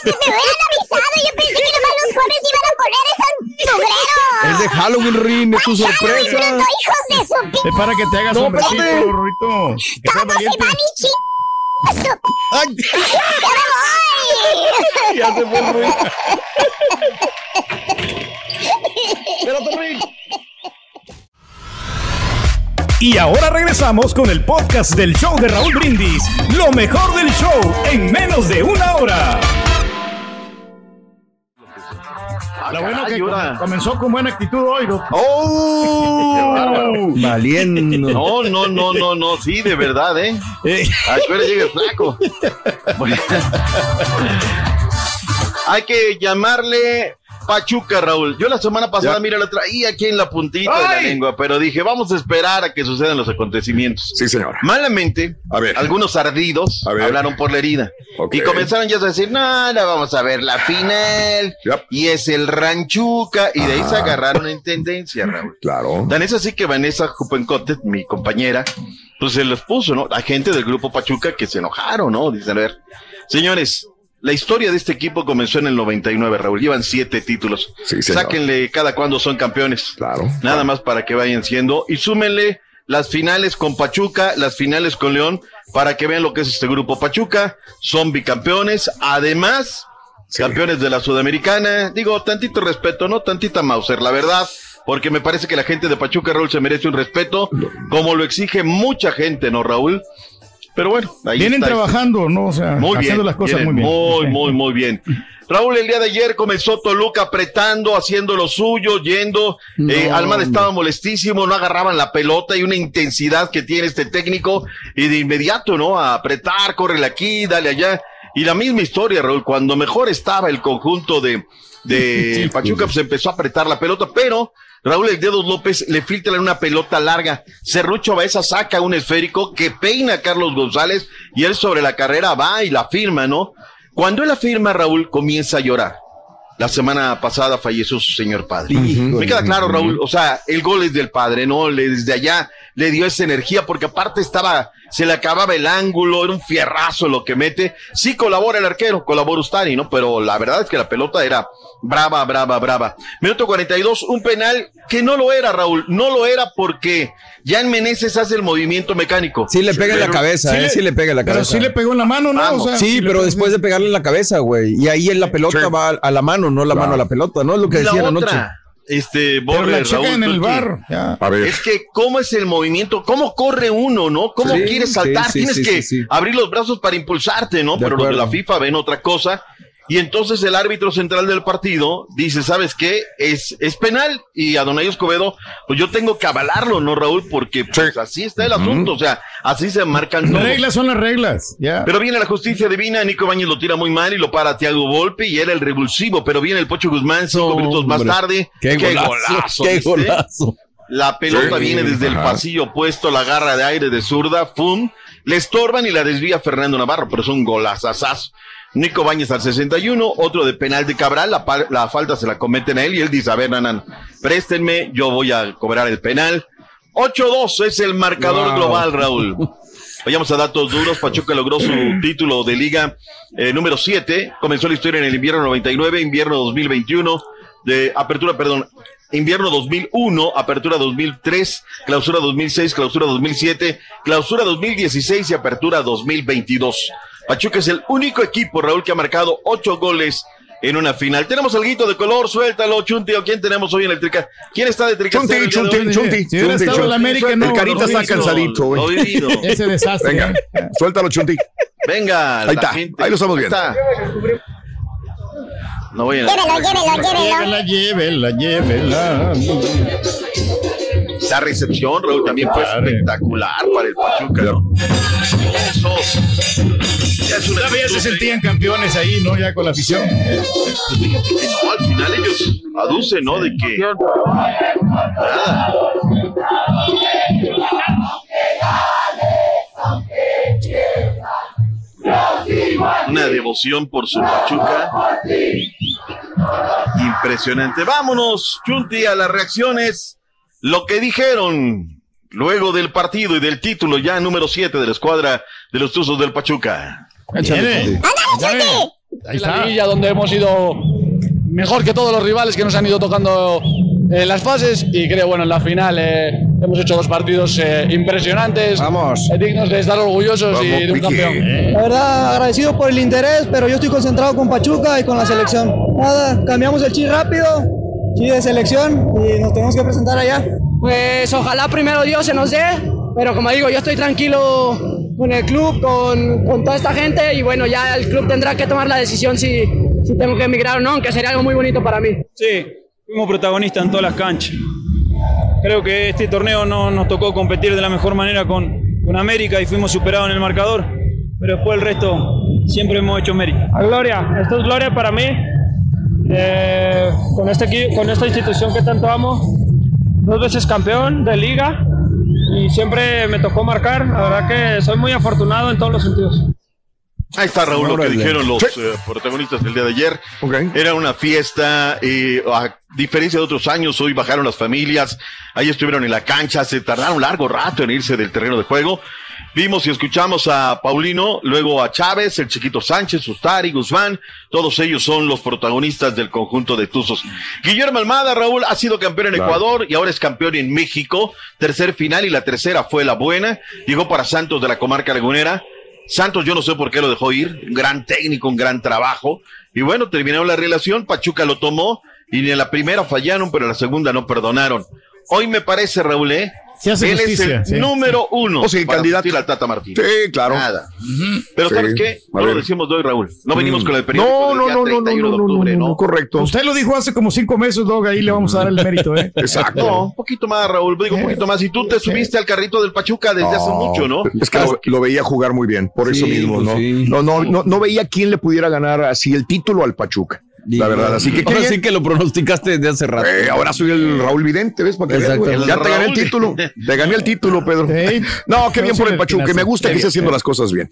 ¡Me hubieran avisado! Yo pensé que nomás los jueves iban a poner esos mugreros. Es de Halloween, Rin, es tu sorpresa. No, hijos de su p... Es para que te hagas No. Rorrito. Que ¡Todos se van y ching... ¡Ay! ¡Ya me voy! [LAUGHS] Ya se fue [LAUGHS] Y ahora regresamos con el podcast del show de Raúl Brindis. Lo mejor del show en menos de una hora. La buena que com- comenzó con buena actitud hoy, ¿no? ¡Oh! Valiendo. No, no, no, no, no, sí, de verdad, ¿eh? A espera llega el flaco. Bueno. [LAUGHS] Hay que llamarle Pachuca, Raúl. Yo la semana pasada, mira, la traía aquí en la puntita de la lengua, pero dije, vamos a esperar a que sucedan los acontecimientos. Sí, señor. Malamente, A ver. algunos ardidos A ver. hablaron por la herida. Y comenzaron ya a decir, no, no, vamos a ver la final. Yep. Y es el Ranchuca. Y de ahí se agarraron en tendencia, Raúl. Claro. Tan es así que Vanessa Jupencote, mi compañera, pues se les puso, ¿no? Hay gente del grupo Pachuca que se enojaron, ¿no? Dicen, a ver, señores, la historia de este equipo comenzó en el 99, Raúl. Llevan siete títulos. Sí. Sáquenle cada cuando son campeones. Claro. Nada más para que vayan siendo. Y súmenle las finales con Pachuca, las finales con León, para que vean lo que es este grupo Pachuca. Son bicampeones. Además, Sí. campeones de la Sudamericana. Digo, tantito respeto, ¿no? Tantita Mauser, la verdad. Porque me parece que la gente de Pachuca, Raúl, se merece un respeto, como lo exige mucha gente, ¿no, Raúl? Pero bueno, ahí Vienen está. trabajando, ¿no? O sea, Muy haciendo bien, las cosas vienen muy bien. Muy, muy, muy bien. Raúl, el día de ayer comenzó Toluca apretando, haciendo lo suyo, yendo. eh, No, Almada hombre. estaba molestísimo, no agarraban la pelota y una intensidad que tiene este técnico. Y de inmediato, ¿no? A apretar, córrele aquí, dale allá. Y la misma historia, Raúl, cuando mejor estaba el conjunto de, de [LAUGHS] Pachuca, pues empezó a apretar la pelota, pero Raúl El Dedos López le filtra una pelota larga. Cerrucho Baeza saca un esférico que peina a Carlos González y él sobre la carrera va y la firma, ¿no? Cuando él la firma, Raúl comienza a llorar. La semana pasada falleció su señor padre. Me queda claro, Raúl. O sea, el gol es del padre, ¿no? Le, desde allá le dio esa energía porque aparte estaba, se le acababa el ángulo, era un fierrazo lo que mete. Sí colabora el arquero, colabora Ustari, ¿no? Pero la verdad es que la pelota era brava, brava, brava. Minuto 42, un penal que no lo era, Raúl. No lo era porque Jan Meneses hace el movimiento mecánico. Sí le pega en la Pero- cabeza, sí eh, le- sí le pega en la Pero cabeza. sí le pegó en la mano, ¿no? Vamos. O sea, Sí, pero pegó- después de pegarle en la cabeza, güey. Y ahí en la pelota Sí. va a la mano, no la Claro. mano a la pelota, ¿no? Es lo que decían anoche. otra, este, Pero Borre, Raúl en el bar. ya. A ver. Es que cómo es el movimiento, cómo corre uno, ¿no? ¿Cómo Sí, quieres saltar? sí, sí, Tienes sí, que sí, sí. abrir los brazos para impulsarte, ¿no? De Pero los de la acuerdo. FIFA ven otra cosa. Y entonces el árbitro central del partido dice, ¿sabes qué? Es, es penal. Y a Donay Escobedo, pues yo tengo que avalarlo, ¿no, Raúl? Porque pues, así está el asunto. O sea, así se marcan todos. Reglas son las reglas. Ya. Pero viene la justicia divina, Nico Bañez lo tira muy mal y lo para Tiago Volpe y era el revulsivo. Pero viene el Pocho Guzmán cinco minutos más hombre. tarde. Qué golazo, qué ¿viste? golazo. La pelota Sí, viene desde el pasillo opuesto, la garra de aire de zurda, ¡fum! Le estorban y la desvía Fernando Navarro, pero es un golazazazo. Nico Bañez al 61, otro de penal de Cabral, la, falta se la cometen a él y él dice, a ver, Nanan, préstenme, yo voy a cobrar el penal. 8-2 es el marcador Wow. global, Raúl. Vayamos a datos duros. Pachuca logró su [CLEARS THROAT] título de liga eh, número 7. Comenzó la historia en el invierno 99, invierno 2021, de apertura, perdón, invierno 2001, apertura 2003, clausura 2006, clausura 2007, clausura 2016 y apertura 2022. Pachuca es el único equipo, Raúl, que ha marcado ocho goles en una final. Tenemos algo de color, suéltalo, Chunti, o quién tenemos hoy en el Trica. ¿Quién está de Trica? Chunti, Chunti, Chunti. Si hubiera estado América, no, El carita está cansadito, güey. Ese desastre. Venga, suéltalo, Chunti. Venga, Ahí está, ahí lo estamos viendo. No voy a... Llévelo, llévelo. Llévela, llévela, llévela. La recepción, Raúl, también fue espectacular para el Pachuca. ¿no? Eso. Todavía se sentían campeones ahí, ¿no? Ya con la afición. al final ellos aducen, ¿no? De que. Nada. Una devoción por su Pachuca. Impresionante. Vámonos, Chunti, a las reacciones. Lo que dijeron luego del partido y del título ya número 7 de la escuadra de los Tuzos del Pachuca. Viene. Ahí la liguilla donde hemos ido mejor que todos los rivales que nos han ido tocando en las fases y creo bueno en la final eh, hemos hecho dos partidos eh, impresionantes eh, dignos de estar orgullosos y de un campeón. La verdad, agradecido por el interés, pero yo estoy concentrado con Pachuca y con la selección. Nada, cambiamos el chi rápido, chi de selección y nos tenemos que presentar allá. Pues ojalá primero Dios se nos dé, pero como digo, yo estoy tranquilo con el club, con, con toda esta gente y bueno, ya el club tendrá que tomar la decisión si, si tengo que emigrar o no, aunque sería algo muy bonito para mí. Sí, fuimos protagonistas en todas las canchas. Creo que este torneo no nos tocó competir de la mejor manera con, con América y fuimos superados en el marcador, pero después el resto siempre hemos hecho mérito. A Gloria, esto es Gloria para mí. Eh, con, este, con esta institución que tanto amo, dos veces campeón de liga y siempre me tocó marcar. La verdad que soy muy afortunado en todos los sentidos. Ahí está Raúl, lo que dijeron los Sí. eh, protagonistas del día de ayer. Era una fiesta, eh, a diferencia de otros años, hoy bajaron las familias, ahí estuvieron en la cancha, se tardaron largo rato en irse del terreno de juego. Vimos y escuchamos a Paulino, luego a Chávez, el chiquito Sánchez, Ustari, Guzmán, todos ellos son los protagonistas del conjunto de Tuzos. Guillermo Almada, Raúl, ha sido campeón en Claro. Ecuador y ahora es campeón en México. Tercer final y la tercera fue la buena. Llegó para Santos de la comarca lagunera. Santos, yo no sé por qué lo dejó ir. Un gran técnico, un gran trabajo. Y bueno, terminaron la relación. Pachuca lo tomó y en la primera fallaron, pero en la segunda no perdonaron. Hoy me parece, Raúl, ¿eh? Se hace Él justicia, es el sí. número uno Oh, sí, para candidato. al Tata Martínez. Sí, claro. Nada. Pero Sí, ¿sabes qué? No lo decimos de hoy, Raúl. No venimos Mm. con el periódico No, no, no, no, 31 no, no, octubre, no, ¿no? no, correcto. Usted lo dijo hace como cinco meses, Dog, ahí le vamos a dar el mérito, ¿eh? [LAUGHS] Exacto. No, un poquito más, Raúl. Digo, un poquito más. Y tú te subiste al carrito del Pachuca desde hace mucho, ¿no? Es que lo, lo veía jugar muy bien, por eso Sí, mismo, pues ¿no? sí. No, no, no, no veía quién le pudiera ganar así el título al Pachuca. La verdad, así que Ahora sí que lo pronosticaste desde hace rato. Eh, ahora soy el Raúl Vidente, ¿ves? Para que veas, ya te gané el título. Te gané el título, Pedro. No, qué bien por el Pachuca. que Me gusta que esté haciendo las cosas bien.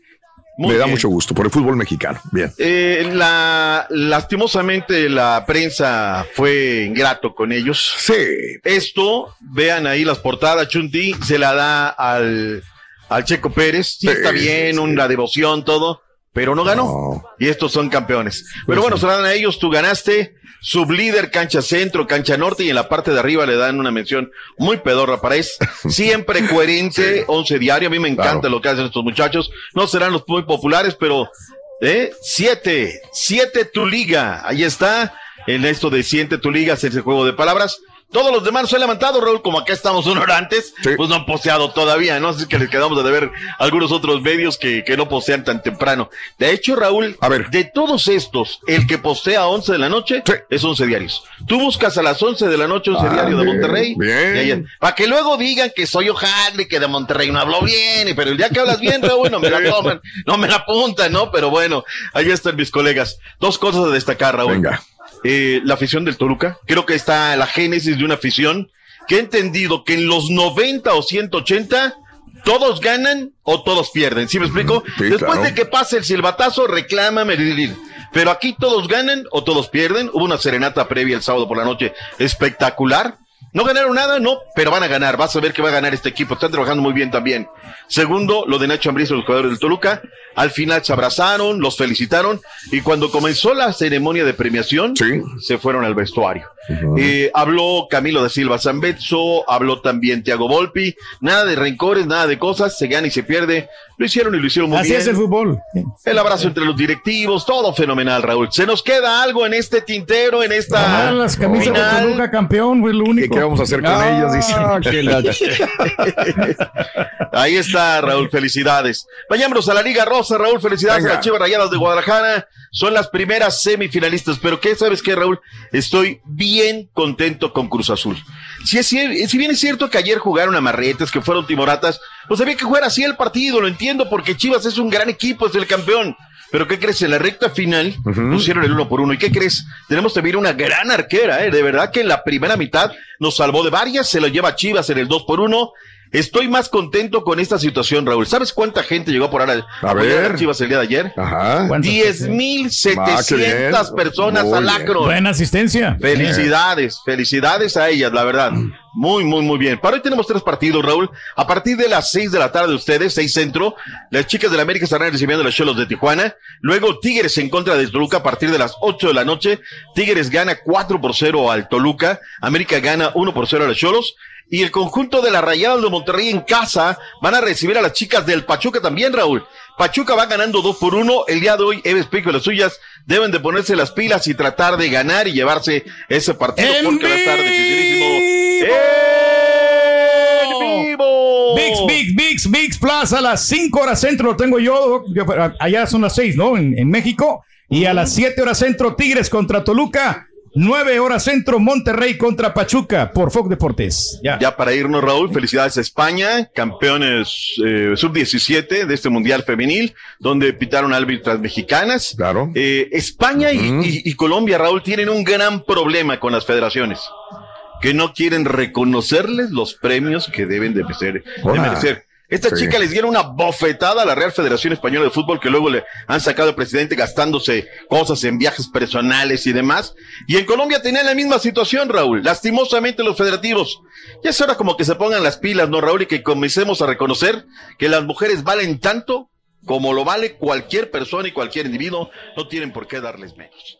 Muy Me da bien. mucho gusto por el fútbol mexicano. Bien. Eh, la, lastimosamente la prensa fue ingrato con ellos. Sí. Esto, vean ahí las portadas, Chunti, se la da al, al Checo Pérez. Sí, Sí, está bien, una devoción, todo, pero no ganó. Y estos son campeones. Pero bueno, se dan a ellos, tú ganaste. Sublíder, cancha centro, cancha norte, y en la parte de arriba le dan una mención muy pedorra para es [LAUGHS] siempre coherente, once diario. A mí me encanta lo que hacen estos muchachos. No serán los muy populares, pero ¿eh? siete, siete tu liga. Ahí está. En esto de siete tu liga, ese juego de palabras. Todos los demás se han levantado, Raúl, como acá estamos una hora antes, pues no han posteado todavía, ¿no? Así que les quedamos de ver algunos otros medios que, que no postean tan temprano. De hecho, Raúl, a ver. de todos estos, el que postea a 11 de la noche es 11 diarios. Tú buscas a las 11 de la noche 11 Ah, diario de Monterrey. bien. Para que luego digan que soy Ojadri, que de Monterrey no hablo bien, pero el día que hablas bien, Raúl, no me la [LAUGHS] toman, no me la apuntan, ¿no? Pero bueno, ahí están mis colegas. Dos cosas a destacar, Raúl. Venga. Eh, la afición del Toluca. Creo que está la génesis de una afición que he entendido que en los 90 o 180 todos ganan o todos pierden. ¿Sí me explico? Después claro. de que pase el silbatazo, reclama Meridil. Pero aquí todos ganan o todos pierden. Hubo una serenata previa el sábado por la noche espectacular. No ganaron nada, no, pero van a ganar. Vas a ver que va a ganar este equipo. Están trabajando muy bien también. Segundo, lo de Nacho Ambriz los jugadores del Toluca. Al final se abrazaron, los felicitaron. Y cuando comenzó la ceremonia de premiación, se fueron al vestuario. Eh, habló Camilo de Silva Zambetso, habló también Tiago Volpi. Nada de rencores, nada de cosas. Se gana y se pierde. Lo hicieron y lo hicieron muy Así bien. es el fútbol. El abrazo entre los directivos, todo fenomenal, Raúl. ¿Se nos queda algo en este tintero, en esta Ah, las camisas final? de Toluca campeón, fue lo único. Qué vamos a hacer con ellas? Dice. Ah, que la- Ahí está, Raúl, felicidades. Vayámonos a la Liga Rosa, Raúl, felicidades Venga. a las Chivas Rayadas de Guadalajara. Son las primeras semifinalistas, pero ¿qué sabes qué, Raúl? Estoy bien contento con Cruz Azul. Si, es, si bien es cierto que ayer jugaron amarretes, que fueron timoratas, pues había que jugar así el partido, lo entiendo, porque Chivas es un gran equipo, es el campeón. Pero ¿qué crees? En la recta final pusieron el uno por uno. ¿Y qué crees? Tenemos también una gran arquera, ¿eh? De verdad que en la primera mitad nos salvó de varias, se lo lleva Chivas en el dos por uno. Estoy más contento con esta situación, Raúl. ¿Sabes cuánta gente llegó por ahora A ver. Chivas el día de ayer? Ajá. Diez mil Ah, setecientas personas Muy al acro. Buena asistencia. Felicidades, felicidades a ellas, la verdad. Muy, muy, muy bien. Para hoy tenemos tres partidos, Raúl. A partir de las seis de la tarde de ustedes, seis centro, las chicas de la América estarán recibiendo a los Cholos de Tijuana. Luego Tigres en contra de Toluca a partir de las ocho de la noche. Tigres gana cuatro por cero al Toluca. América gana uno por cero a los Cholos. Y el conjunto de la Rayadas de Monterrey en casa van a recibir a las chicas del Pachuca también, Raúl. Pachuca va ganando dos por uno. El día de hoy, Eves Pico y las suyas deben de ponerse las pilas y tratar de ganar y llevarse ese partido porque va a estar dificilísimo. ¡En vivo! VIX, VIX, VIX, VIX Plus a las 5 horas centro lo tengo yo. yo- allá son las 6, ¿no? En, en México. Y a las 7 horas centro, Tigres contra Toluca. 9 horas centro, Monterrey contra Pachuca por Fox Deportes. Ya. Ya para irnos, Raúl, felicidades a España, campeones eh, sub-17 de este Mundial Femenil, donde pitaron árbitras mexicanas. Claro. Eh, España y, y- y Colombia, Raúl, tienen un gran problema con las federaciones, que no quieren reconocerles los premios que deben de merecer. de Hola. merecer. Esta Sí. chica les dieron una bofetada a la Real Federación Española de Fútbol, que luego le han sacado al presidente gastándose cosas en viajes personales y demás. Y en Colombia tenían la misma situación, Raúl. Lastimosamente los federativos. Ya es hora como que se pongan las pilas, ¿no, Raúl? Y que comencemos a reconocer que las mujeres valen tanto como lo vale cualquier persona y cualquier individuo. No tienen por qué darles menos.